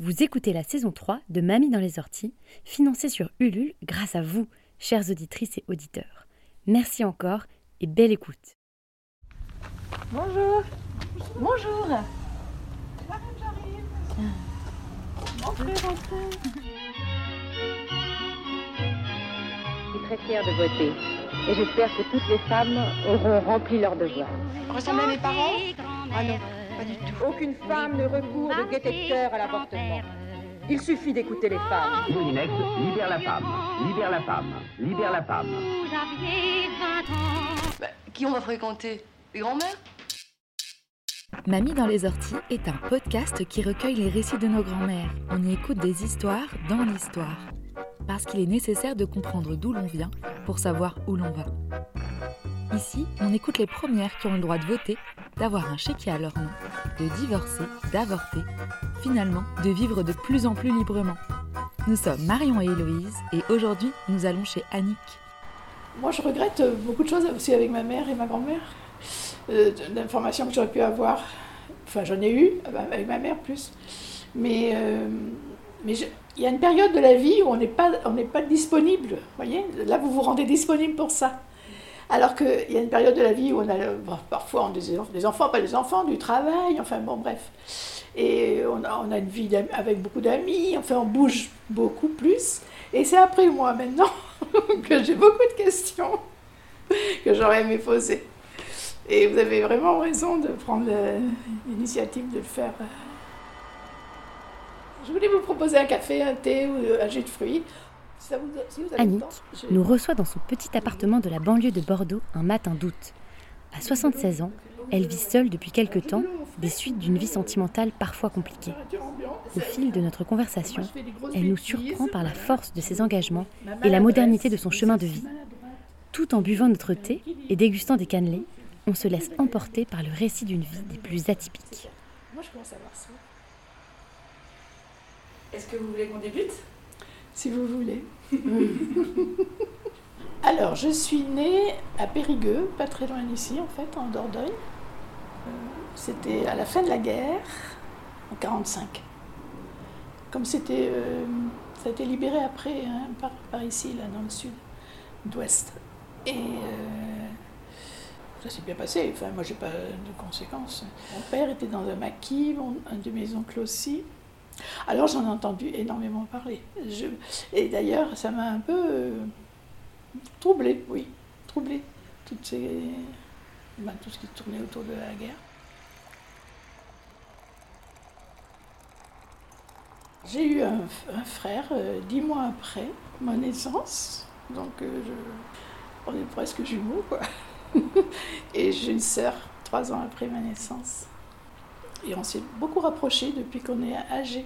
Vous écoutez la saison 3 de Mamie dans les orties, financée sur Ulule grâce à vous, chères auditrices et auditeurs. Merci encore et belle écoute. Bonjour. Bonjour. Entrez, rentrez. Je suis très fière de voter et j'espère que toutes les femmes auront rempli leur devoir. Ressemblez à mes parents? Ah non, pas du tout. Aucune femme ne recourt de détecteur à l'avortement. Il suffit d'écouter les femmes. Moulinex, libère la femme, libère la femme, libère la femme. Bah, qui on va fréquenter? Les grands-mères Mamie dans les orties est un podcast qui recueille les récits de nos grands-mères. On y écoute des histoires dans l'histoire. Parce qu'il est nécessaire de comprendre d'où l'on vient pour savoir où l'on va. Ici, on écoute les premières qui ont le droit de voter, d'avoir un chéquier à leur nom, de divorcer, d'avorter, finalement de vivre de plus en plus librement. Nous sommes Marion et Héloïse et aujourd'hui nous allons chez Annick. Moi, je regrette beaucoup de choses aussi avec ma mère et ma grand-mère. Euh, D'informations que j'aurais pu avoir. Enfin, j'en ai eu, avec ma mère plus. Mais, euh, mais il y a une période de la vie où on n'est pas, on n'est pas disponible. Voyez? Là, vous vous rendez disponible pour ça. Alors qu'il y a une période de la vie où on a euh, parfois on des, enfants, pas des enfants, du travail, enfin bon, bref. Et on a, on a une vie avec beaucoup d'amis, enfin on bouge beaucoup plus. Et c'est après moi maintenant que j'ai beaucoup de questions que j'aurais aimé poser. Et vous avez vraiment raison de prendre euh, l'initiative de le faire. Je voulais vous proposer un café, un thé ou euh, un jus de fruits. Si, ça vous, si vous avez le Annick temps, je- nous reçoit dans son petit appartement de la banlieue de Bordeaux un matin d'août. À 76 ans, elle vit seule depuis quelque temps, des suites d'une vie sentimentale parfois compliquée. Au fil de notre conversation, elle nous surprend par la force de ses engagements et la modernité de son chemin de vie. Tout en buvant notre thé et dégustant des cannelés, on se laisse emporter par le récit d'une vie des plus atypiques. Moi, je commence à voir ça. Est-ce que vous voulez qu'on débute? Si vous voulez. Alors, je suis née à Périgueux, pas très loin d'ici, en fait, en Dordogne. Euh, C'était à la fin de la guerre, en 45. Comme c'était, euh, ça a été libéré après, hein, par, par ici, là, dans le sud, d'ouest. Et euh, ça s'est bien passé. Enfin, moi, j'ai pas de conséquences. Mon père était dans un maquis, mon- un de mes oncles aussi. Alors, j'en ai entendu énormément parler. Et d'ailleurs, ça m'a un peu euh, troublée, oui, troublée. Toutes ben, tout ce qui tournait autour de la guerre. J'ai eu un, frère euh, dix mois après ma naissance, donc euh, on est presque jumeaux, quoi. Et j'ai une sœur trois ans après ma naissance. Et on s'est beaucoup rapprochés depuis qu'on est âgés.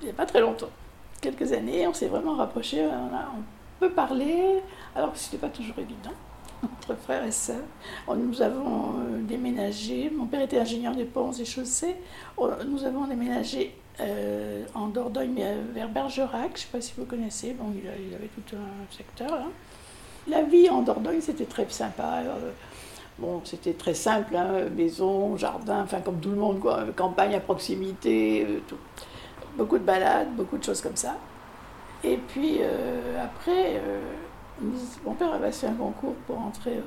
Il n'y a pas très longtemps. Quelques années, on s'est vraiment rapprochés. On, peut parler, alors que ce n'était pas toujours évident entre frères et sœurs. Nous avons euh, déménagé. Mon père était ingénieur des ponts et chaussées. Nous avons déménagé euh, en Dordogne, euh, vers Bergerac. Je ne sais pas si vous connaissez. Bon, il, avait tout un secteur là. La vie en Dordogne, c'était très sympa. Bon, c'était très simple, hein, maison, jardin, enfin comme tout le monde, quoi, campagne à proximité, euh. Beaucoup de balades, beaucoup de choses comme ça. Et puis euh, après, euh, mon père avait fait un concours pour entrer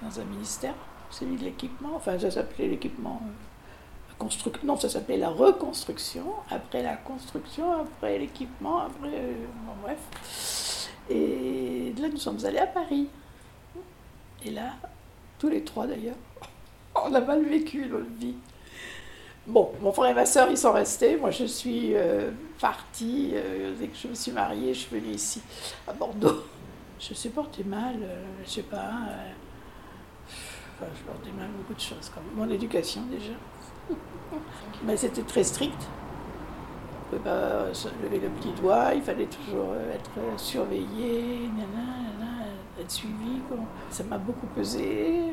dans un ministère, celui de l'équipement, enfin ça s'appelait l'équipement. Non, ça s'appelait la reconstruction, après la construction, après l'équipement, après. bon, bref. Et là, nous sommes allés à Paris. Et là, tous les trois d'ailleurs, on a mal vécu notre vie. Bon, mon frère et ma soeur, ils sont restés. Moi, je suis euh, partie. euh, je me suis mariée, je suis venue ici, à Bordeaux. Je supportais mal, euh, je sais pas. enfin, je portais mal beaucoup de choses, comme mon éducation déjà. Mais c'était très strict. On ne pouvait pas lever le petit doigt, il fallait toujours être surveillé, être suivi. quoi. Ça m'a beaucoup pesé,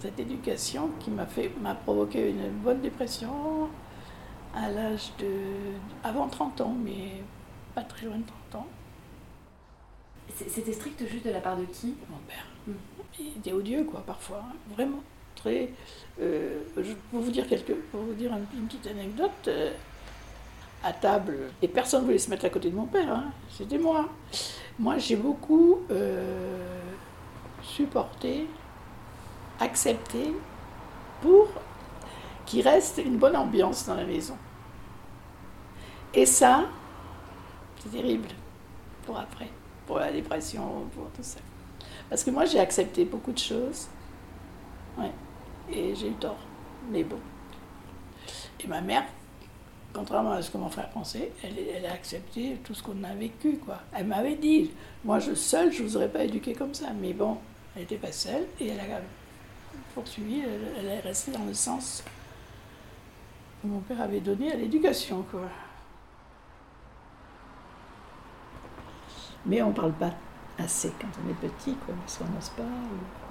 cette éducation qui m'a fait m'a provoqué une bonne dépression à l'âge de. avant 30 ans, mais pas très loin de 30 ans. C'était strict juste de la part de qui? Mon père. Il était odieux, quoi, parfois. hein, Vraiment. Très. euh, je, pour vous dire quelque, pour vous dire une, une petite anecdote, euh, à table, et personne ne voulait se mettre à côté de mon père, hein, c'était moi. Moi, j'ai beaucoup euh, supporté, accepté pour qu'il reste une bonne ambiance dans la maison. Et ça, c'est terrible pour après, pour la dépression, pour tout ça. Parce que moi, j'ai accepté beaucoup de choses. Ouais. Et j'ai eu tort. Mais bon. Et ma mère, contrairement à ce que mon frère pensait, elle, a accepté tout ce qu'on a vécu. Quoi. Elle m'avait dit, moi je seule, je ne vous aurais pas éduqué comme ça. Mais bon, elle n'était pas seule et elle a poursuivi, elle, est restée dans le sens que mon père avait donné à l'éducation. quoi. Mais on ne parle pas assez quand on est petit, quoi, parce qu'on n'ose pas,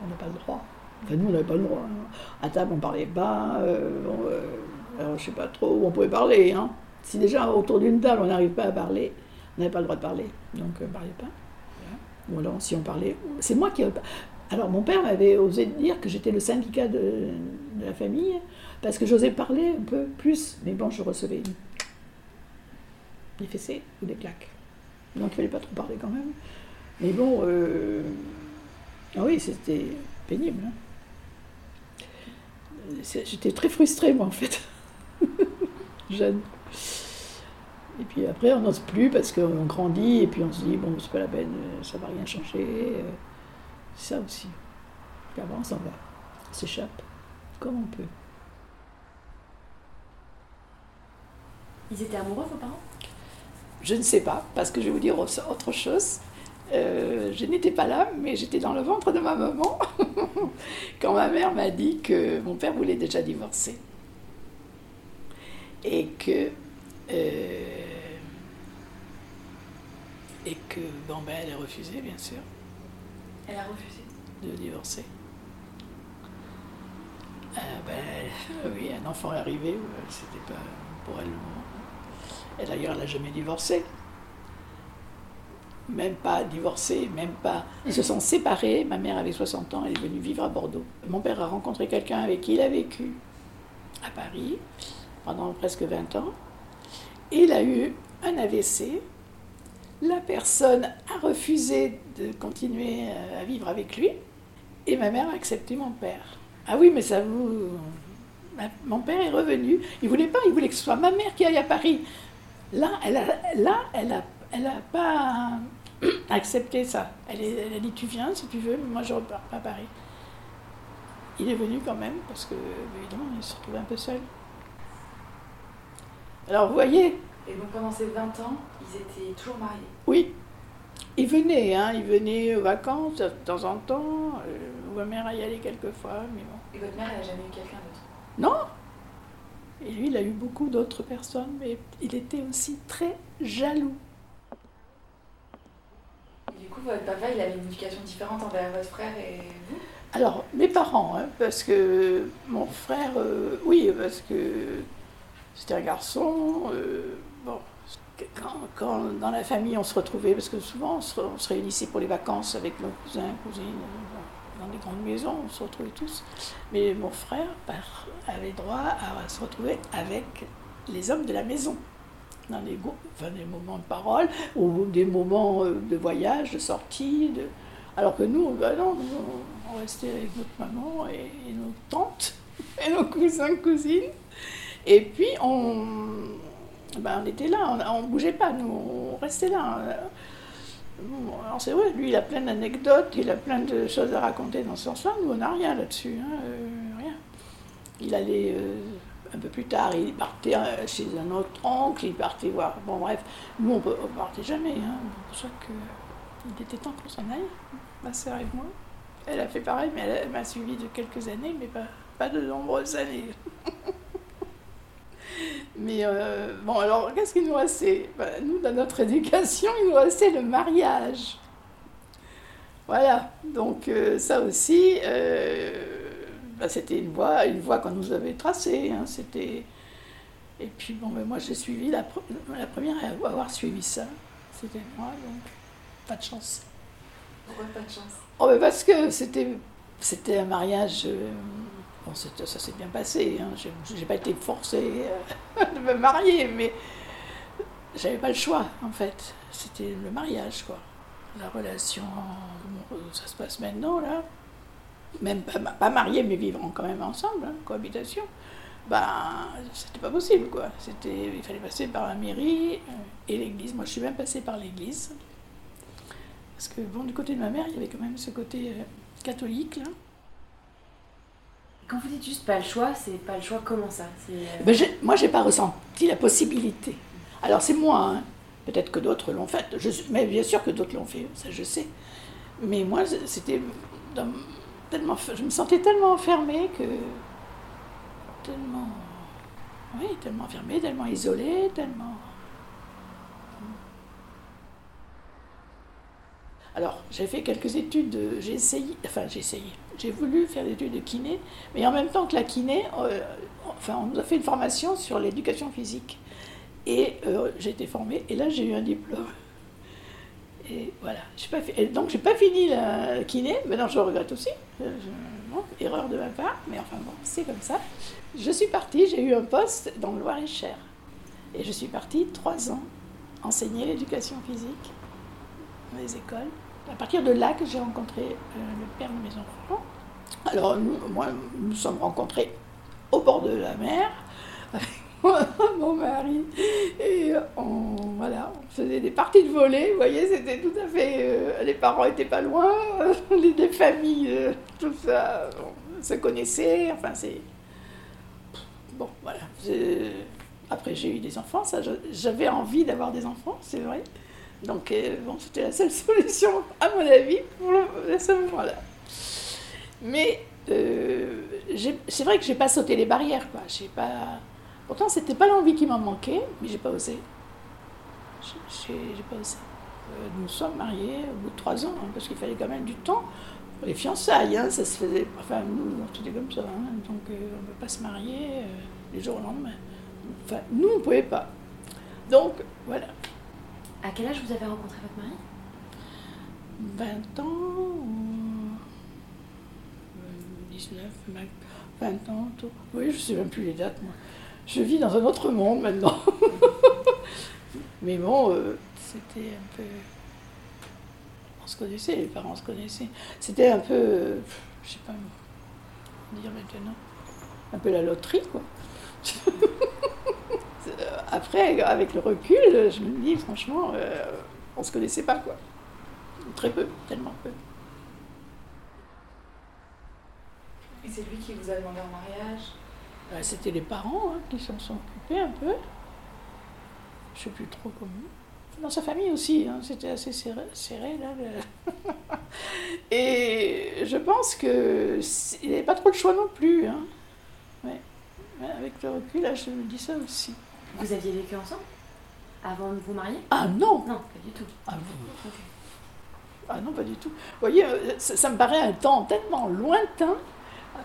on n'a pas le droit. Enfin, nous, on n'avait pas le droit. hein. À table, on parlait pas. euh, euh, alors, je sais pas trop où on pouvait parler. Hein. Si déjà, autour d'une table, on n'arrive pas à parler, on n'avait pas le droit de parler. Donc, on ne parlait pas. Ou alors, si on parlait... C'est moi qui... Alors, mon père m'avait osé dire que j'étais le syndicat de, la famille, parce que j'osais parler un peu plus. Mais bon, je recevais des fessées ou des claques. Donc, il fallait pas trop parler quand même. Mais bon, euh, ah oui, c'était pénible. hein. J'étais très frustrée, moi, en fait, jeune. Et puis après, on n'ose plus parce qu'on grandit et puis on se dit, bon, c'est pas la peine, euh, ça va rien changer. euh, C'est ça aussi. Puis avant, on s'en va, on s'échappe, comme on peut. Ils étaient amoureux, vos parents? Je ne sais pas, parce que je vais vous dire autre autre chose. Euh, je n'étais pas là, mais j'étais dans le ventre de ma maman quand ma mère m'a dit que mon père voulait déjà divorcer. Et que. euh, et que, bon, ben, elle a refusé, bien sûr, Elle a refusé. de divorcer. Euh, ben, oui, un enfant est arrivé, c'était pas pour elle le moment. Et d'ailleurs, elle n'a jamais divorcé. Même pas divorcé, même pas. Ils se sont séparés. Ma mère avait 60 ans, elle est venue vivre à Bordeaux. Mon père a rencontré quelqu'un avec qui il a vécu à Paris pendant presque 20 ans. Il a eu un AVC. La personne a refusé de continuer euh, à vivre avec lui. Et ma mère a accepté mon père. Ah oui, mais ça vous. Mon père est revenu. Il voulait pas, il voulait que ce soit ma mère qui aille à Paris. Là, elle a, là, elle a, elle a pas accepté ça. Elle, est- a dit tu viens si tu veux, mais moi je repars à Paris. Il est venu quand même parce que évidemment il se retrouvait un peu seul. Alors vous voyez, Et donc pendant ces 20 ans, ils étaient toujours mariés. oui, il venait, hein, il venait aux vacances de temps en temps. Euh, ma mère y allait quelquefois, mais bon. Et votre mère, elle a jamais eu quelqu'un d'autre? Non Et lui, il a eu beaucoup d'autres personnes, mais il était aussi très jaloux. Et du coup, votre papa, il avait une éducation différente envers votre frère et vous? Alors, mes parents, hein, parce que mon frère, euh, oui, parce que c'était un garçon. euh, bon, quand, dans la famille on se retrouvait, parce que souvent on se, réunissait pour les vacances avec nos cousins, cousines, euh, dans des grandes maisons, on se retrouvait tous. Mais mon frère avait droit à se retrouver avec les hommes de la maison. Dans des, moments de parole ou des moments euh, de voyage, de sortie. Alors que nous, ben non, on restait avec notre maman et nos tantes et nos cousins, cousines. Et puis, on, ben, on était là, on ne bougeait pas, nous, on restait là. Alors c'est vrai, lui, il a plein d'anecdotes, il a plein de choses à raconter dans ce sens-là. Nous, on n'a rien là-dessus, hein, euh, rien. Il allait euh, un peu plus tard, il partait euh, chez un autre oncle, il partait voir. Bon, bref, nous, on ne partait jamais. Hein, c'est pour qu'il était temps qu'on s'en aille, ma sœur et moi. Elle a fait pareil, mais elle, elle m'a suivi de quelques années, mais pas, pas de nombreuses années. Mais euh, bon, alors, qu'est-ce qu'il nous restait? Ben, Nous, dans notre éducation, il nous restait le mariage. Voilà, donc euh, ça aussi, euh, ben, c'était une voie, une voie qu'on nous avait tracée. hein, c'était... Et puis, bon, ben, moi, j'ai suivi, la, pre- la première à avoir suivi ça, c'était moi, donc pas de chance. Pourquoi pas de chance? Oh, ben parce que c'était, c'était un mariage. Ça s'est bien passé. Hein. J'ai, j'ai pas été forcée euh, de me marier, mais j'avais pas le choix, en fait. C'était le mariage, quoi. La relation, ça se passe maintenant, là. Même pas, pas mais vivant quand même ensemble, hein, cohabitation. Ben, c'était pas possible, quoi. C'était, il fallait passer par la mairie euh, et l'église. Moi, je suis même passée par l'église. Parce que, bon, du côté de ma mère, il y avait quand même ce côté euh, catholique, là. Quand vous dites juste pas le choix, c'est pas le choix comment ça? Euh, Ben, moi, j'ai pas ressenti la possibilité. Alors, c'est moi, hein. peut-être que d'autres l'ont fait, mais bien sûr que d'autres l'ont fait, ça je sais. Mais moi, c'était tellement, je me sentais tellement enfermée que. tellement. Oui, tellement enfermée, tellement isolée, tellement. Alors, j'ai fait quelques études, de- j'ai essayé, enfin j'ai essayé, j'ai voulu faire des études de kiné, mais en même temps que la kiné, euh, enfin on nous a fait une formation sur l'éducation physique. Et euh, j'ai été formée, et là j'ai eu un diplôme. Et voilà, j'ai pas fait, donc j'ai pas fini la kiné, maintenant je regrette aussi, Euh, erreur de ma part, mais enfin bon, c'est comme ça. Je suis partie, j'ai eu un poste dans le Loir-et-Cher. Et je suis partie trois ans enseigner l'éducation physique dans les écoles. À partir de là que j'ai rencontré euh, le père de mes enfants. Alors, nous, moi, nous sommes rencontrés au bord de la mer avec mon mari. Et on, voilà, on faisait des parties de volley. Vous voyez, c'était tout à fait. euh, les parents n'étaient pas loin, les, les familles, euh, tout ça, on se connaissait. Enfin, c'est. Bon, voilà. Après, j'ai eu des enfants. J'avais envie d'avoir des enfants, c'est vrai. Donc, euh, bon, c'était la seule solution, à mon avis, pour le, à ce moment-là. Mais euh, c'est vrai que j'ai pas sauté les barrières, quoi. J'ai pas. Pourtant, c'était pas l'envie qui m'en manquait, mais j'ai pas osé. J'ai pas osé. Euh, nous sommes mariés au bout de trois ans, hein, parce qu'il fallait quand même du temps. pour Les fiançailles, hein, ça se faisait. Enfin, nous, c'était comme ça. hein, donc, on ne peut pas se marier les jours au lendemain. Nous, on ne pouvait pas. Donc, voilà. À quel âge vous avez rencontré votre mari? 20 ans, ou- euh, 19, 20 ans, tout. Oui, je ne sais même plus les dates, moi. Je vis dans un autre monde maintenant. Mais bon, euh, c'était un peu. On se connaissait, les parents se connaissaient. C'était un peu. euh, je sais pas dire maintenant. Un peu la loterie, quoi. Après, avec le recul, je me dis, franchement, euh, on se connaissait pas, quoi. Très peu, tellement peu. Et c'est lui qui vous a demandé en mariage? Euh, C'était les parents hein, qui s'en sont occupés un peu. Je sais plus trop comment. Dans sa famille aussi, hein, c'était assez serré, serré, là. le- Et je pense que il n'avait pas trop le choix non plus. Hein. Ouais, Avec le recul, là, je me dis ça aussi. Vous aviez vécu ensemble Avant de vous marier Ah non Non, pas du tout. Ah, vous- Ah non, pas du tout. Vous voyez, euh, ça, ça me paraît un temps tellement lointain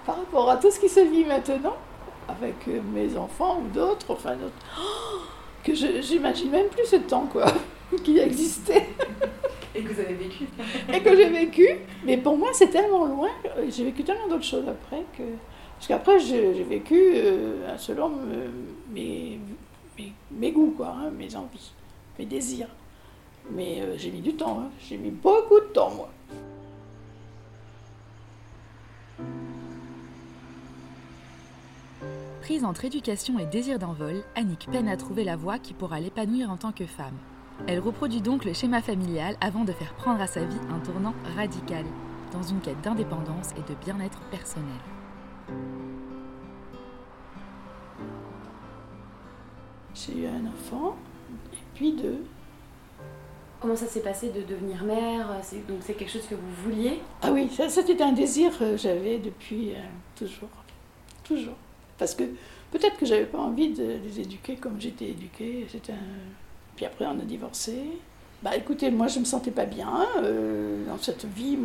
par rapport à tout ce qui se vit maintenant, avec euh, mes enfants ou d'autres, enfin d'autres, Oh, que je j'imagine même plus ce temps, quoi, qui existait Et que vous avez vécu et que j'ai vécu. Mais pour moi, c'est tellement loin, euh, j'ai vécu tellement d'autres choses après que... Parce qu'après, j'ai j'ai vécu euh, selon me- mes, mes, goûts, quoi, hein, mes envies, mes désirs. Mais euh, j'ai mis du temps, hein. j'ai mis beaucoup de temps, moi. Prise entre éducation et désir d'envol, Annick peine à trouver la voie qui pourra l'épanouir en tant que femme. Elle reproduit donc le schéma familial avant de faire prendre à sa vie un tournant radical, dans une quête d'indépendance et de bien-être personnel. J'ai eu un enfant, et puis deux. Comment ça s'est passé de devenir mère? C'est- Donc c'est quelque chose que vous vouliez? Ah oui, ça c'était un désir que j'avais depuis euh, toujours. Toujours. Parce que Peut-être que j'avais pas envie de les éduquer comme j'étais éduquée. C'était un... Puis après, on a divorcé. Bah écoutez, moi je me sentais pas bien euh, dans cette vie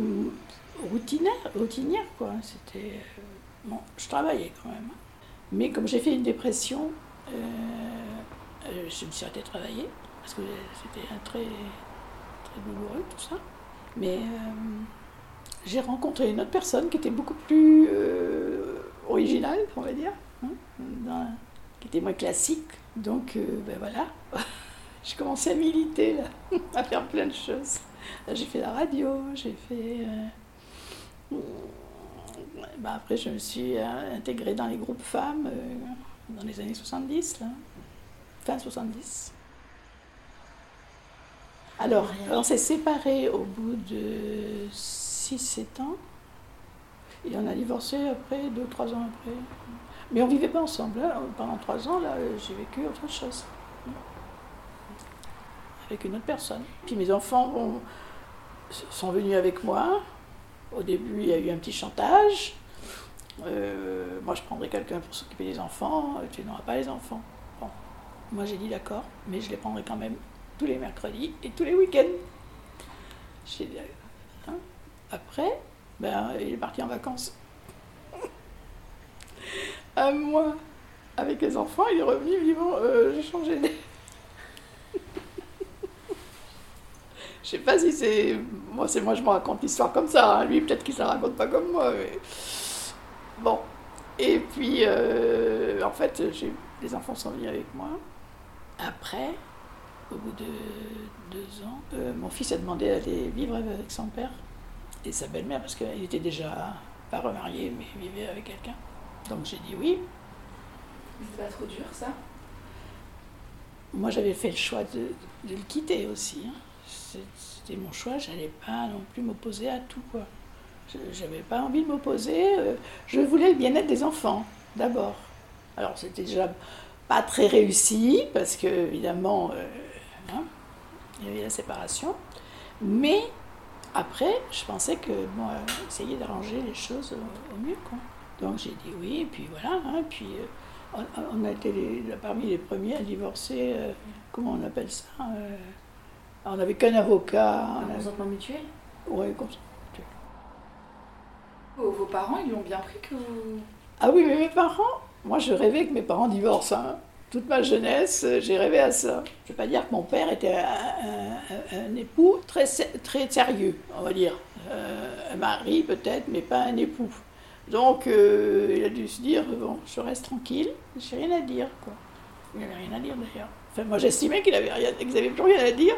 routinaire, routinière quoi. C'était euh, bon, je travaillais quand même. Mais comme j'ai fait une dépression, je me suis arrêtée de travailler parce que c'était très très douloureux tout ça. Mais euh, j'ai rencontré une autre personne qui était beaucoup plus euh, originale, on va dire, hein, qui était moins classique. Donc euh, ben voilà, j'ai commencé à militer là, à faire plein de choses. J'ai fait la radio, j'ai fait. euh, ben après, je me suis euh, intégrée dans les groupes femmes euh, dans les années 70, là, fin 70. Alors, on s'est séparés au bout de 6-7 ans. Et on a divorcé après, 2-3 ans après. Mais on ne vivait pas ensemble. hein. Pendant 3 ans, là, j'ai vécu autre chose. Avec une autre personne. Puis mes enfants ont- sont venus avec moi. Au début, il y a eu un petit chantage. Euh, moi, je prendrai quelqu'un pour s'occuper des enfants. Tu n'auras pas les enfants. Bon. Moi, j'ai dit d'accord, mais je les prendrai quand même tous les mercredis et tous les week-ends. Hein. Après, ben, il est parti en vacances. Un mois avec les enfants, il est revenu, bon, euh, j'ai changé d'air. Je sais pas si c'est. Moi, c'est moi, je me raconte l'histoire comme ça. hein. Lui, peut-être qu'il se la raconte pas comme moi. Bon. Et puis, euh, en fait, les enfants sont venus avec moi. Après, au bout de deux ans, euh, mon fils a demandé d'aller vivre avec son père et sa belle-mère parce qu'il était déjà pas remarié, mais vivait avec quelqu'un. Donc j'ai dit oui. C'est pas trop dur ça? Moi, j'avais fait le choix de, de le quitter aussi. hein. C'était mon choix, j'allais pas non plus m'opposer à tout. quoi. Je- J'avais pas envie de m'opposer. euh, Je voulais le bien-être des enfants, d'abord. Alors, c'était déjà pas très réussi, parce que, évidemment, euh, hein, il y avait la séparation. Mais après, je pensais que, bon, euh, essayer d'arranger les choses au, au mieux. Quoi. Donc, j'ai dit oui, et puis voilà. hein, puis. euh, on, on a été les- parmi les premiers à divorcer, comment on appelle ça On n'avait qu'un avocat. avait- consentement mutuel? Comme ça. Vos, parents, ils l'ont bien pris que vous... Ah oui, mais mes parents, moi je rêvais que mes parents divorcent. hein. Toute ma jeunesse, euh, j'ai rêvé à ça. Je ne veux pas dire que mon père était un, époux très, très sérieux, on va dire. Euh, un mari peut-être, mais pas un époux. Donc euh, il a dû se dire, bon, je reste tranquille, j'ai rien à dire. Quoi. Il n'avait rien à dire d'ailleurs. Enfin, moi j'estimais qu'il avait rien, plus rien à dire.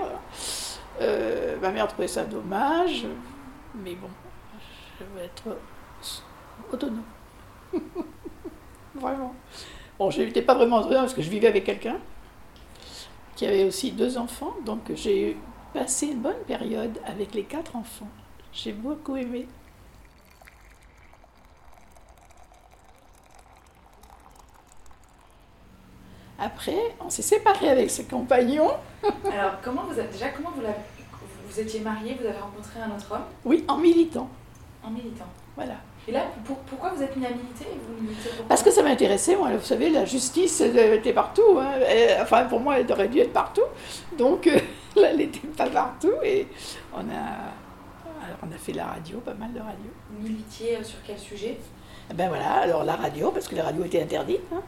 Ma mère trouvait ça dommage, mais bon, je veux être autonome. Vraiment. Bon, je n'étais pas vraiment autonome parce que je vivais avec quelqu'un qui avait aussi deux enfants, donc j'ai passé une bonne période avec les quatre enfants. J'ai beaucoup aimé. Après, on s'est séparés avec ses compagnons. Alors, comment vous avez... Déjà, comment vous. Vous étiez marié, vous avez rencontré un autre homme? Oui, en militant. en militant. Voilà. Et là, pour- pourquoi vous êtes mis à militer Vous militez pourquoi Parce que ça m'intéressait, moi, vous savez, la justice elle était partout. hein. Et, enfin, pour moi, elle aurait dû être partout. Donc, euh, là, elle n'était pas partout. Et on a, alors, on a fait la radio, pas mal de radio. Vous militiez euh, sur quel sujet? Eh ben voilà, alors la radio, parce que la radio était interdite. hein.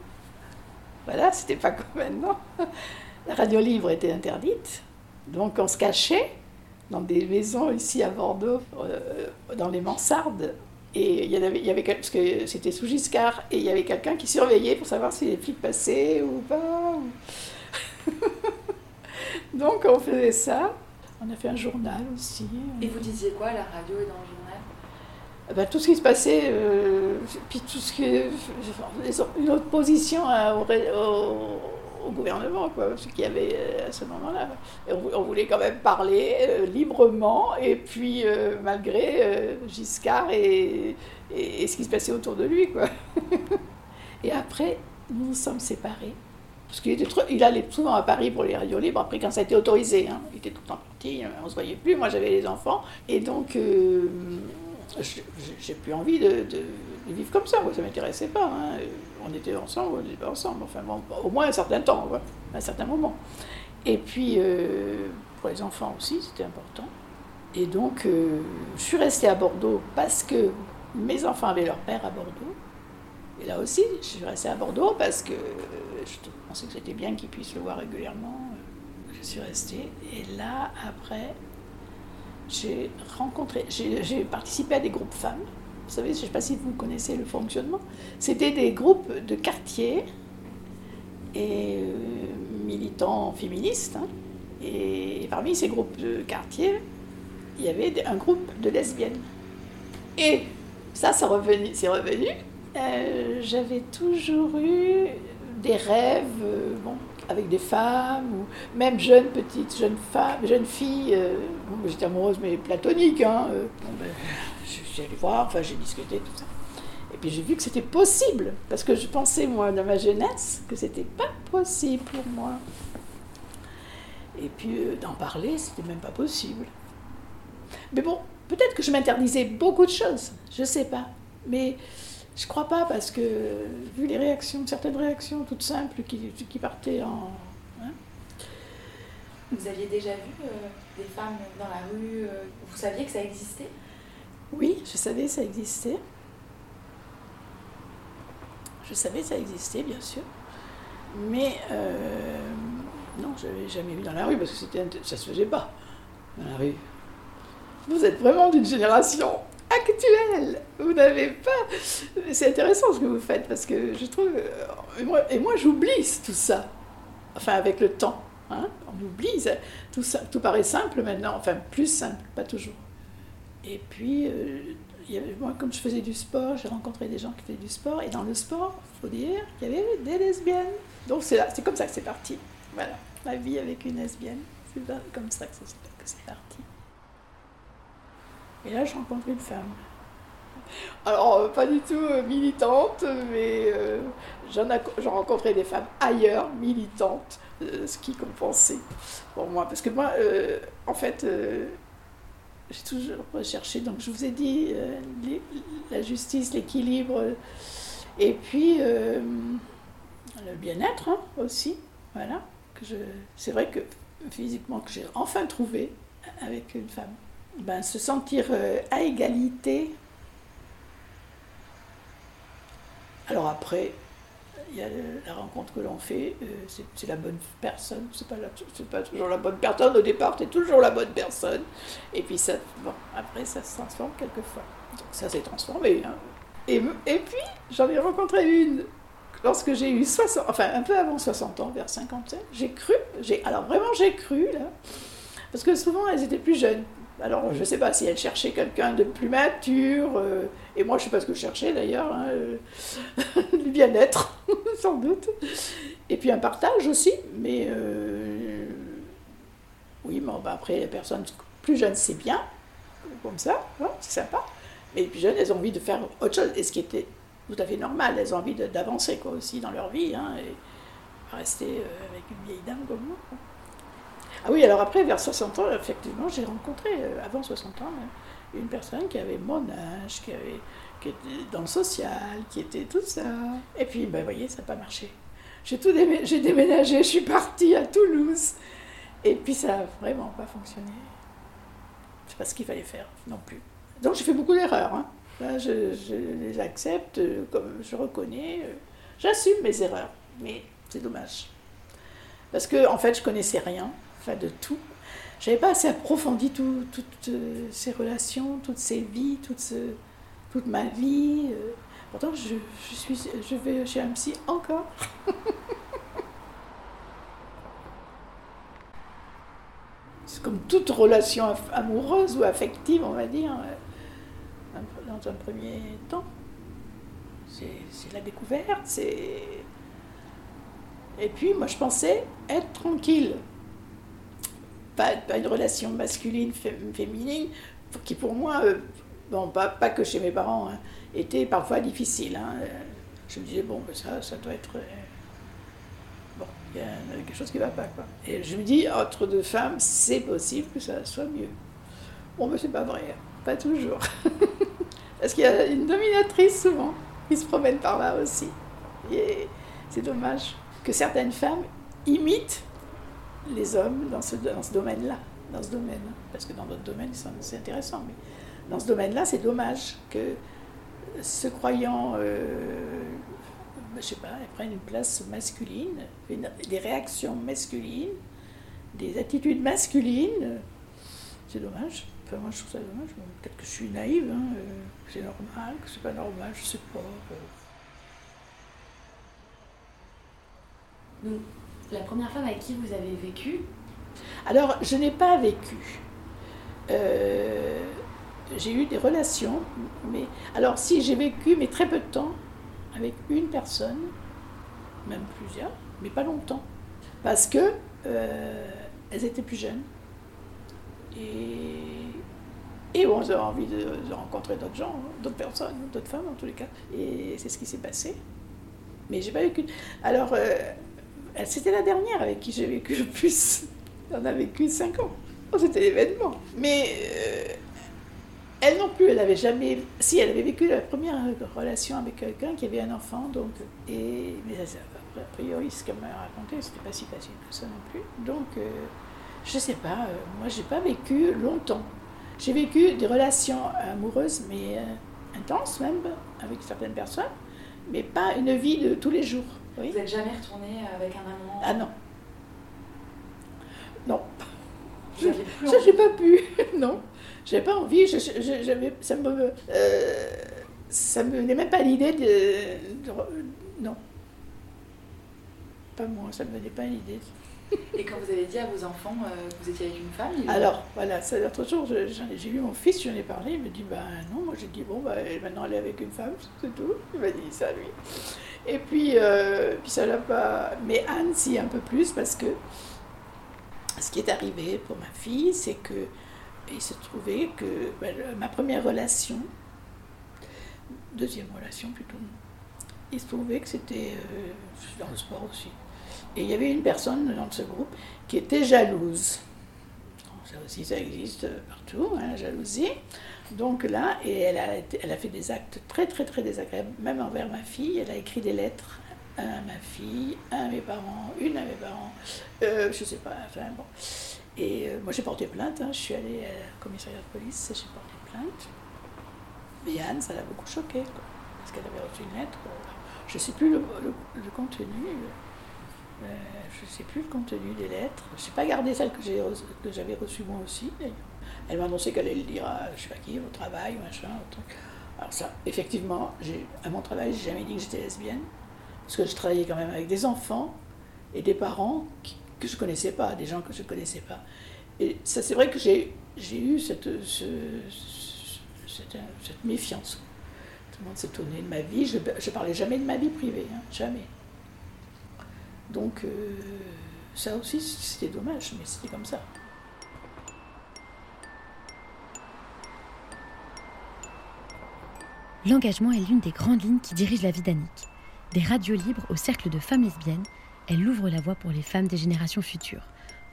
Voilà, c'était pas comme maintenant. La radio libre était interdite. Donc, on se cachait dans des maisons ici à Bordeaux, euh, dans les mansardes. Et il y en avait, il y avait quel- parce que c'était sous Giscard, et il y avait quelqu'un qui surveillait pour savoir si les flics passaient ou pas. ou- Donc on faisait ça. On a fait un journal aussi. Et vous disiez quoi à la radio et dans le journal? Eh ben, tout ce qui se passait, euh, puis tout ce qui une opposition à- au, ré- au- au gouvernement, quoi, ce qu'il y avait euh, à ce moment-là. On, voulait quand même parler euh, librement, et puis euh, malgré Giscard et, et- ce qui se passait autour de lui, quoi. et après, nous nous sommes séparés. Parce qu'il était trop- il allait souvent à Paris pour les radios libres, après quand ça a été autorisé, hein. il était tout le temps parti, on ne se voyait plus, moi j'avais les enfants, et donc j'ai plus envie de vivre comme ça, moi ça ne m'intéressait pas. hein. On était ensemble, on n'était pas ensemble, enfin bon, au moins un certain temps, un certain moment. Et puis, euh, pour les enfants aussi, c'était important. Et donc, euh, je suis restée à Bordeaux parce que mes enfants avaient leur père à Bordeaux. Et là aussi, je suis restée à Bordeaux parce que je pensais que c'était bien qu'ils puissent le voir régulièrement. Je suis restée. Et là, après, j'ai rencontré, j'ai participé à des groupes femmes. Vous savez, je ne sais pas si vous connaissez le fonctionnement. C'était des groupes de quartier et euh, militants féministes. hein. Et parmi ces groupes de quartier, il y avait un groupe de lesbiennes. Et ça, c'est revenu. C'est revenu. Euh, J'avais toujours eu des rêves, euh, bon, avec des femmes, ou même jeunes petites, jeunes femmes, jeunes filles. J'étais amoureuse, mais platonique. Hein, ben, je suis allée voir, enfin, j'ai discuté, tout ça. Et puis j'ai vu que c'était possible, parce que je pensais, moi, dans ma jeunesse, que c'était pas possible pour moi. Et puis euh, d'en parler, c'était même pas possible. Mais bon, peut-être que je m'interdisais beaucoup de choses, je sais pas. Mais je crois pas, parce que vu les réactions, certaines réactions toutes simples qui, partaient en. hein, Vous aviez déjà vu euh, des femmes dans la rue euh, Vous saviez que ça existait? Oui, je savais ça existait. Je savais ça existait, bien sûr. Mais euh, non, je l'avais jamais vu dans la rue parce que c'était, ça se faisait pas dans la rue. Vous êtes vraiment d'une génération actuelle. Vous n'avez pas. C'est intéressant ce que vous faites parce que je trouve. euh, Et moi, j'oublie tout ça. Enfin, avec le temps. hein. On oublie. Tout, ça, tout paraît simple maintenant. Enfin, plus simple, pas toujours. Et puis, euh, moi, comme je faisais du sport, j'ai rencontré des gens qui faisaient du sport. Et dans le sport, il faut dire qu'il y avait des lesbiennes. Donc c'est comme ça que c'est parti. Voilà, ma vie avec une lesbienne. C'est comme ça que c'est parti. Et là, je rencontre une femme. Alors, euh, pas du tout euh, militante, mais j'en ai j'en rencontrais des femmes ailleurs, militantes, ce qui compensait pour moi. Parce que moi, en fait, j'ai toujours recherché, donc je vous ai dit, euh, la justice, l'équilibre, et puis euh, le bien-être hein, aussi. Voilà. C'est vrai que physiquement, que j'ai enfin trouvé avec une femme. Ben, se sentir euh, à égalité. Alors après, il y a la rencontre que l'on fait, euh, c'est, la bonne personne. C'est pas, pas toujours la bonne personne au départ, c'est toujours la bonne personne. Et puis ça, bon, après ça se transforme quelquefois. Donc ça s'est transformé. hein. Et, et puis j'en ai rencontré une lorsque j'ai eu 60, enfin un peu avant 60 ans, vers 57. J'ai cru, alors vraiment j'ai cru là, parce que souvent elles étaient plus jeunes. Alors je ne sais pas si elles cherchaient quelqu'un de plus mature, euh, et moi je ne sais pas ce que je cherchais d'ailleurs, hein, euh, du bien-être sans doute. Et puis un partage aussi, mais euh, oui, mais bah, après les personnes plus jeunes c'est bien, comme ça, hein, c'est sympa. Mais les plus jeunes, elles ont envie de faire autre chose, et ce qui était tout à fait normal, elles ont envie d'avancer quoi aussi dans leur vie, hein, et rester avec une vieille dame comme moi. Ah oui, alors après, vers 60 ans, effectivement, j'ai rencontré, euh, avant 60 ans, même, une personne qui avait mon âge, qui, avait, qui était dans le social, qui était tout ça. Et puis, ben, vous voyez, ça n'a pas marché. J'ai tout déménagé, je suis partie à Toulouse. Et puis, ça n'a vraiment pas fonctionné. C'est pas ce qu'il fallait faire non plus. Donc, j'ai fait beaucoup d'erreurs. hein. Je, je les accepte, euh, je reconnais. euh, J'assume mes erreurs, mais c'est dommage. Parce que, en fait, je connaissais rien, de tout. J'avais pas assez approfondi tout- toutes euh, ces relations, toutes ces vies, toute, ma vie. euh. Pourtant, je, je, suis, je vais chez un psy encore. C'est comme toute relation amoureuse ou affective, on va dire, euh, dans un premier temps. C'est la découverte, c'est. Et puis, moi, je pensais être tranquille. Pas, une relation masculine, fé- féminine, qui pour moi, euh, bon, pas, pas que chez mes parents, hein, était parfois difficile. hein. Euh, Je me disais, bon, ben ça, ça doit être. euh, Bon, il y a quelque chose qui ne va pas, quoi. Et je me dis, entre deux femmes, c'est possible que ça soit mieux. Bon, mais c'est pas vrai, hein. pas toujours. Parce qu'il y a une dominatrice souvent qui se promène par là aussi. Et c'est dommage que certaines femmes imitent les hommes dans ce, dans ce domaine-là. Dans ce domaine. Parce que dans d'autres domaines, c'est intéressant. Mais dans ce domaine-là, c'est dommage que se croyant, euh, je sais pas, elles prennent une place masculine, des réactions masculines, des attitudes masculines. C'est dommage. Enfin, moi, je trouve ça dommage. Peut-être que je suis naïve, hein, euh, c'est normal, que c'est pas normal, je sais pas. La première femme avec qui vous avez vécu, Alors, je n'ai pas vécu. Euh, j'ai eu des relations, mais alors si j'ai vécu, mais très peu de temps, avec une personne, même plusieurs, mais pas longtemps, parce que euh, elles étaient plus jeunes et et bon, j'avais envie de, rencontrer d'autres gens, d'autres personnes, d'autres femmes en tous les cas, et c'est ce qui s'est passé. Mais j'ai pas vécu. Alors, euh, c'était la dernière avec qui j'ai vécu le plus. On a vécu cinq ans. Oh, C'était l'événement. Mais euh, elle non plus, elle n'avait jamais. Si, elle avait vécu la première relation avec quelqu'un qui avait un enfant, donc. Et, mais a priori, ce qu'elle m'a raconté, c'était pas si facile que ça non plus. Donc, euh, je sais pas, euh, moi, j'ai pas vécu longtemps. J'ai vécu des relations amoureuses, mais euh, intenses même, avec certaines personnes, mais pas une vie de tous les jours. Oui. vous n'êtes jamais retourné avec un amant Ah non. Non. Vous plus Ça, j'ai pas pu. non. J'avais pas envie. Je, je- ça me. euh, ça me venait même pas à l'idée de, de- Non. Pas moi, ça me venait pas à l'idée. Et quand vous avez dit à vos enfants euh, que vous étiez avec une femme, Alors, voilà, c'est l'autre jour, j'ai vu mon fils, j'en ai parlé, il me dit, ben non, moi j'ai dit, bon, ben, maintenant elle est avec une femme, c'est tout. Il m'a dit ça, lui. Et puis, euh, puis ça l'a pas. Mais Anne, si, un peu plus, parce que ce qui est arrivé pour ma fille, c'est que il se trouvait que ben, ma première relation, deuxième relation plutôt, il se trouvait que c'était euh, dans le sport aussi. Et il y avait une personne dans ce groupe qui était jalouse. Ça ça existe partout, hein, la jalousie. Donc là, et elle a, fait des actes très, très, très désagréables, même envers ma fille. Elle a écrit des lettres, à ma fille, à mes parents, une à mes parents, euh, je sais pas, enfin bon. Et euh, moi, j'ai porté plainte, hein, je suis allée à la commissariat de police, j'ai porté plainte. Mais Anne, ça l'a beaucoup choquée, parce qu'elle avait reçu une lettre. je ne sais plus le contenu. Euh, je ne sais plus le contenu des lettres. Je n'ai pas gardé celle que j'avais reçue moi aussi. Elle m'a annoncé qu'elle allait le dire à je sais pas qui, au travail, machin, au truc. Alors ça, effectivement, à mon travail, j'ai jamais dit que j'étais lesbienne. Parce que je travaillais quand même avec des enfants et des parents que je connaissais pas, des gens que je connaissais pas. Et ça, c'est vrai que j'ai eu cette, ce- ce- cette, cette méfiance. Tout le monde s'étonnait de ma vie. Je ne parlais jamais de ma vie privée, hein, jamais. Donc, euh, ça aussi, c'était dommage, mais c'était comme ça. L'engagement est l'une des grandes lignes qui dirigent la vie d'Annick. Des radios libres au cercle de femmes lesbiennes, elle ouvre la voie pour les femmes des générations futures,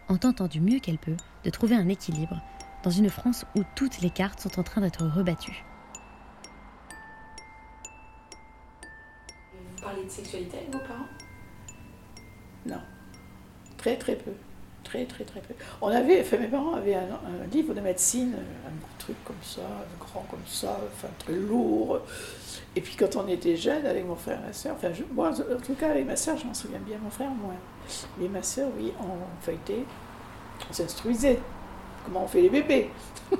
en tentant du mieux qu'elle peut de trouver un équilibre dans une France où toutes les cartes sont en train d'être rebattues. Vous parlez de sexualité avec vos parents? Non. Très, très peu. Très, très, très peu. On avait, mes parents avaient un, un livre de médecine, un truc comme ça, grand comme ça, enfin, très lourd. Et puis quand on était jeunes, avec mon frère et ma soeur, enfin, moi, en tout cas, avec ma soeur, je m'en souviens bien, mon frère, moins. Mais ma soeur, oui, on feuilletait, on s'instruisait. Comment on fait les bébés?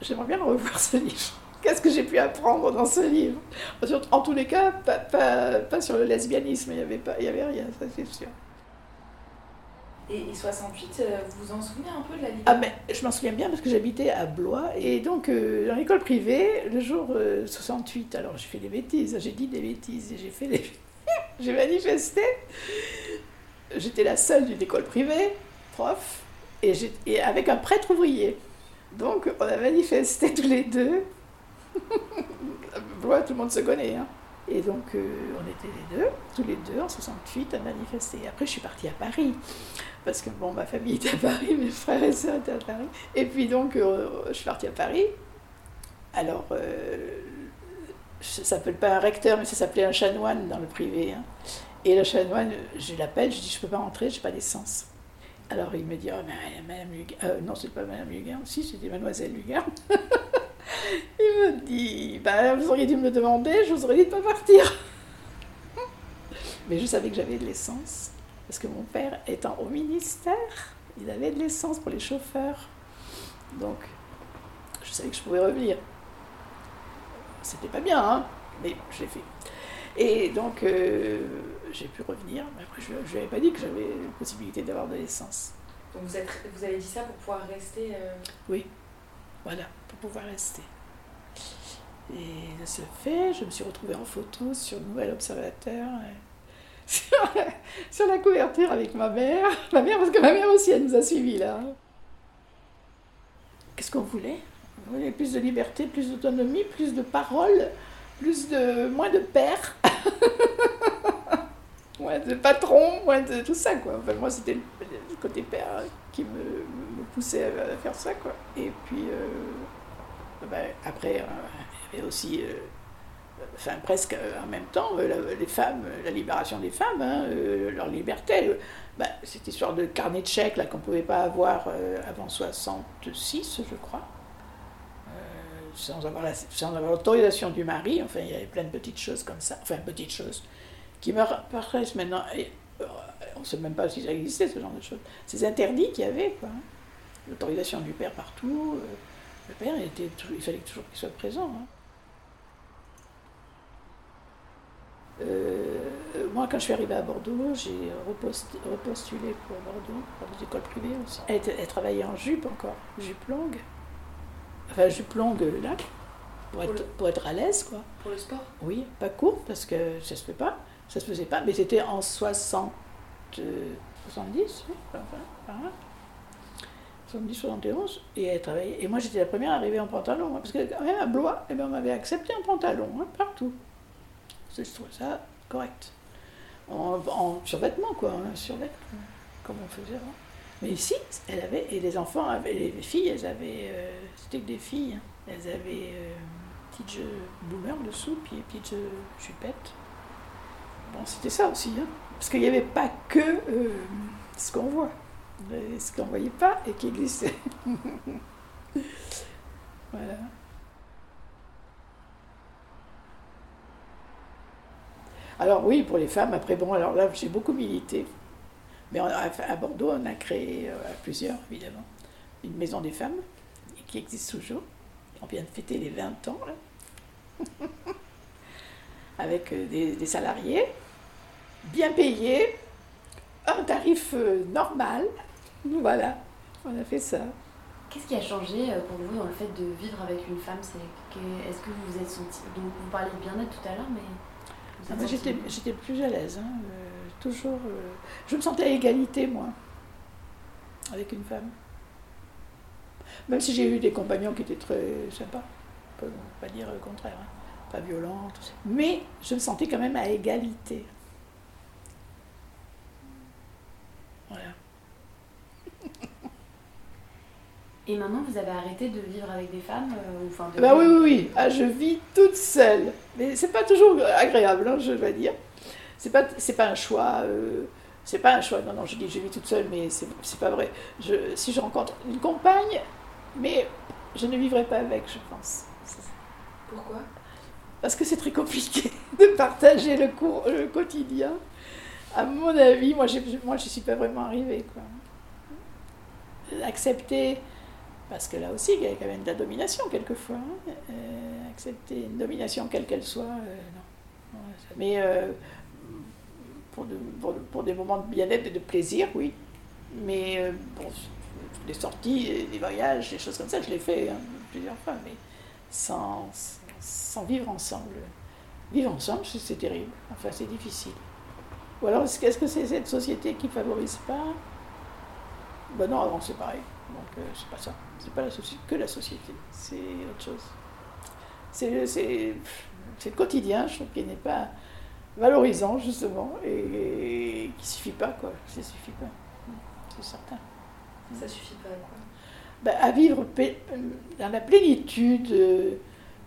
J'aimerais bien revoir ce livre. Qu'est-ce que j'ai pu apprendre dans ce livre En tous les cas, pas, pas- pas sur le lesbianisme, il n'y avait, pas- il y avait rien, ça c'est sûr. Et, et 68, euh, vous vous en souvenez un peu de la Ah, mais je m'en souviens bien parce que j'habitais à Blois et donc euh, dans l'école privée, le jour euh, 68, alors j'ai fait des bêtises, j'ai dit des bêtises et j'ai fait des. j'ai manifesté. J'étais la seule d'une école privée, prof, et avec un prêtre ouvrier. Donc on a manifesté tous les deux. Blois, tout le monde se connaît. Hein. Et donc euh, on était les deux, tous les deux en 68 à manifester. Après je suis partie à Paris parce que bon, ma famille était à Paris, mes frères et sœurs étaient à Paris. Et puis donc, euh, je suis partie à Paris. Alors, euh, ça s'appelle pas un recteur, mais ça s'appelait un chanoine dans le privé. hein. Et le chanoine, je l'appelle, je dis je peux pas rentrer, j'ai pas d'essence. Alors il me dit, oh, mais Madame euh, non, c'est pas Madame Lugan, si, c'était Mademoiselle Lugan. il me dit, bah, vous auriez dû me le demander, je vous aurais dit de pas partir. mais je savais que j'avais de l'essence, parce que mon père étant au ministère, il avait de l'essence pour les chauffeurs. Donc, je savais que je pouvais revenir. C'était pas bien, hein, mais je l'ai fait. Et donc, euh, j'ai pu revenir. Mais après, je ne lui avais pas dit que j'avais la possibilité d'avoir de l'essence. Donc vous, êtes, vous avez dit ça pour pouvoir rester. euh, Oui, voilà, pour pouvoir rester. Et de ce fait, je me suis retrouvée en photo sur Nouvel Observateur, euh, sur la, sur la couverture avec ma mère. Ma mère, parce que ma mère aussi, elle nous a suivis là. Qu'est-ce qu'on voulait? On voulait plus de liberté, plus d'autonomie, plus de parole, plus de, moins de père, moins de patron, moins de tout ça quoi. Enfin, moi, c'était le, le côté père qui me, me poussait à, faire ça quoi. Et puis ben, après, euh, il y avait aussi, euh, enfin presque en même temps, la- les femmes, la libération des femmes, hein, leur liberté. ben, cette histoire de carnet de chèques là qu'on ne pouvait pas avoir avant 66, je crois. Sans avoir sans avoir l'autorisation du mari, enfin il y avait plein de petites choses comme ça, enfin petites choses, qui me paraissent maintenant, on ne sait même pas si ça existait ce genre de choses, ces interdits qu'il y avait, quoi. L'autorisation du père partout, euh, le père il était, il fallait toujours qu'il soit présent. hein. Euh, moi, quand je suis arrivée à Bordeaux, j'ai repost- repostulé pour Bordeaux, pour des écoles privées aussi. Elle, travaillait en jupe encore, jupe longue. Enfin, jupe longue là, pour Pour être, le- pour être à l'aise, quoi. pour le sport? Oui, pas courte, parce que ça se fait pas. Ça se faisait pas, mais c'était en 60, euh, 70, oui, enfin, par là. 70, 71, et elle travaillait. Et moi, j'étais la première arrivée en pantalon, hein, parce que quand même à Blois, eh ben, on m'avait accepté en pantalon, hein, partout. Je trouve ça correct. En, en survêtement, quoi, hein, survêtement, comme on faisait avant. Mais ici, elle avait, et les enfants, avaient, les filles, elles avaient, euh, c'était que des filles, elles avaient euh, petites jeux boomer dessous, puis petites jeux jupettes. Bon, c'était ça aussi, hein. parce qu'il n'y avait pas que euh, ce qu'on voit, ce qu'on ne voyait pas et qui existait. voilà. Alors oui, pour les femmes, après, bon, alors là, j'ai beaucoup milité. Mais à Bordeaux, on a créé euh, à plusieurs, évidemment, une maison des femmes, qui existe toujours. On vient de fêter les 20 ans, avec euh, des salariés, bien payés, un tarif euh, normal. Voilà, on a fait ça. Qu'est-ce qui a changé euh, pour vous dans le fait de vivre avec une femme? Est-ce que vous vous êtes senti. Donc, vous parliez de bien-être tout à l'heure, mais. Ah, senti- J'étais plus à l'aise, hein, euh, toujours. euh, je me sentais à égalité, moi, avec une femme. Même si j'ai eu des compagnons qui étaient très sympas, on peut pas dire le contraire, hein, pas violents, mais je me sentais quand même à égalité. Voilà. Et maintenant, vous avez arrêté de vivre avec des femmes euh, enfin, de Bah oui, oui, oui. Ah, je vis toute seule. Mais c'est pas toujours agréable, hein, je dois dire. C'est pas, c'est pas un choix. euh, c'est pas un choix. Non, non, je dis que je vis toute seule, mais c'est, c'est pas vrai. Je, si je rencontre une compagne, mais je ne vivrai pas avec, je pense. Pourquoi? Parce que c'est très compliqué de partager le, cours, le quotidien. À mon avis, moi, moi, je suis pas vraiment arrivée. Quoi. Accepter, parce que là aussi, il y a quand même de la domination quelquefois. hein. Euh, accepter une domination quelle qu'elle soit, euh, non. Mais euh, pour, pour- des moments de bien-être et de plaisir, oui. Mais bon, des sorties, des voyages, des choses comme ça, je l'ai fait hein, plusieurs fois, mais sans, sans vivre ensemble. Vivre ensemble, c'est terrible. Enfin, c'est difficile. Ou alors, est-ce que c'est cette société qui favorise pas? Ben non, avant c'est pareil. Donc, euh, c'est pas ça. C'est pas la soci- que la société. C'est autre chose. C'est c'est- c'est le quotidien, je trouve, qui n'est pas valorisant, justement, et, et qui suffit pas, quoi. Ça suffit pas. C'est certain. Ça suffit pas, quoi. Ben, à vivre dans la plénitude, euh,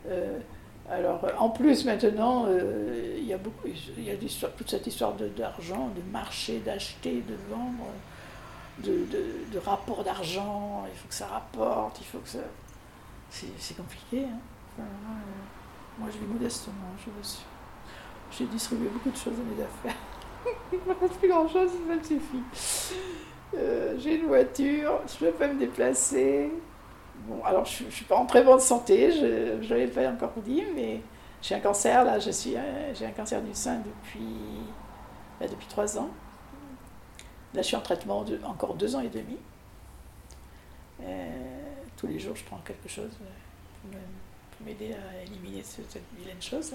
euh, Alors, euh, en plus, maintenant, euh, il y a, beaucoup, y a toute cette histoire d'argent, de, marché, d'acheter, de vendre, de, de- rapport d'argent. Il faut que ça rapporte, il faut que ça. C'est compliqué. hein. Euh, moi, je vis modestement, je vous assure. J'ai distribué beaucoup de choses dans mes affaires. il ne me reste plus grand-chose, ça me suffit. J'ai une voiture, je peux pas me déplacer. Bon, alors je ne suis pas en très bonne santé, je ne l'avais pas encore dit, mais j'ai un cancer, là, euh, j'ai un cancer du sein depuis, bah, depuis trois ans. Là, je suis en traitement encore deux ans et demi. Euh, tous les jours, je prends quelque chose euh, pour m'aider à éliminer ce- cette vilaine chose.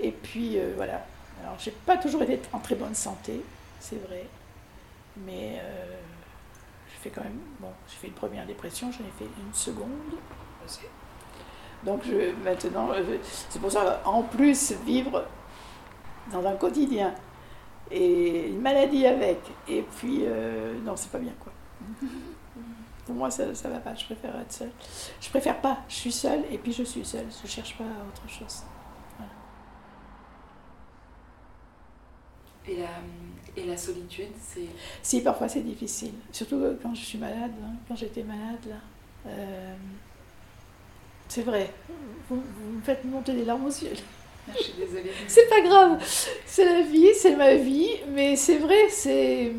Et puis, voilà. Alors, j'ai pas toujours été en très bonne santé, c'est vrai, mais fait quand même, bon, j'ai fait une première dépression, j'en ai fait une seconde. Donc je, maintenant, euh, c'est pour ça, en plus, vivre dans un quotidien et une maladie avec, et puis, euh, non, c'est pas bien quoi. Pour moi, ça, ça va pas, je préfère être seule. Je préfère pas, je suis seule, et puis je suis seule, je cherche pas autre chose. Et la, et la solitude, c'est. Si, parfois c'est difficile, surtout quand je suis malade, hein, quand j'étais malade là. Euh, c'est vrai, vous, vous me faites monter des larmes aux yeux. Je suis désolée. C'est pas grave, c'est la vie, c'est ma vie, mais c'est vrai, c'est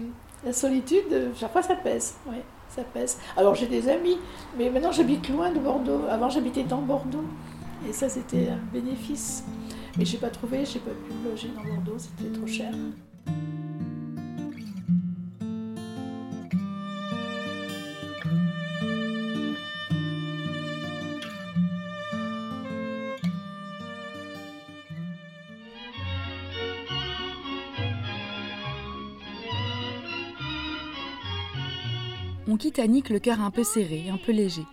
la solitude, euh, parfois ça pèse, oui, ça pèse. Alors j'ai des amis, mais maintenant j'habite loin de Bordeaux. Avant j'habitais dans Bordeaux, et ça c'était un bénéfice. Mais j'ai pas trouvé, j'ai pas pu me loger dans Bordeaux, c'était trop cher. On quitte Annick le cœur un peu serré, un peu léger.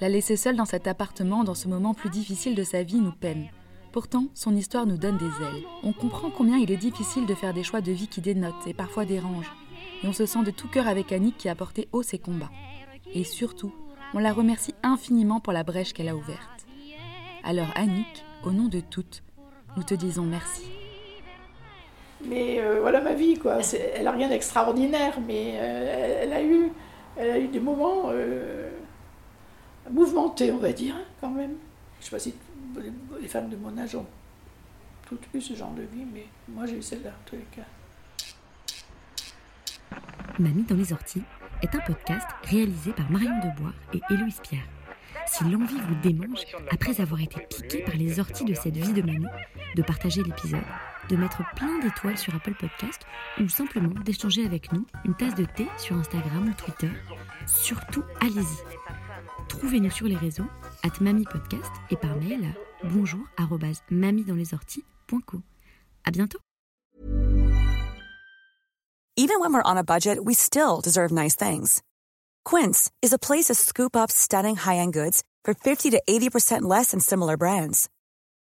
La laisser seule dans cet appartement dans ce moment plus difficile de sa vie nous peine. Pourtant, son histoire nous donne des ailes. On comprend combien il est difficile de faire des choix de vie qui dénotent et parfois dérangent. Et on se sent de tout cœur avec Annick qui a porté haut ses combats. Et surtout, on la remercie infiniment pour la brèche qu'elle a ouverte. Alors Annick, au nom de toutes, nous te disons merci. Mais euh, voilà ma vie, quoi. Elle n'a rien d'extraordinaire, mais euh, elle a eu, elle a eu des moments euh, mouvementés, on va dire, hein, quand même. Je sais pas si les femmes de mon âge ont toutes eu ce genre de vie, mais moi j'ai eu celle-là, en tous les cas. Mamie dans les orties est un podcast réalisé par Marion Debois et Héloïse Pierre. Si l'envie vous démange, après avoir été piqué par les orties de cette vie de mamie, de partager l'épisode, de mettre plein d'étoiles sur Apple Podcast ou simplement d'échanger avec nous une tasse de thé sur Instagram ou Twitter, surtout allez-y. Trouvez-nous sur les réseaux, at Mamie Podcast et par mail à bonjour mamiedanslesorties.co. À bientôt! Even when we're on a budget, we still deserve nice things. Quince is a place to scoop up stunning high-end goods for 50 to 80% less than similar brands.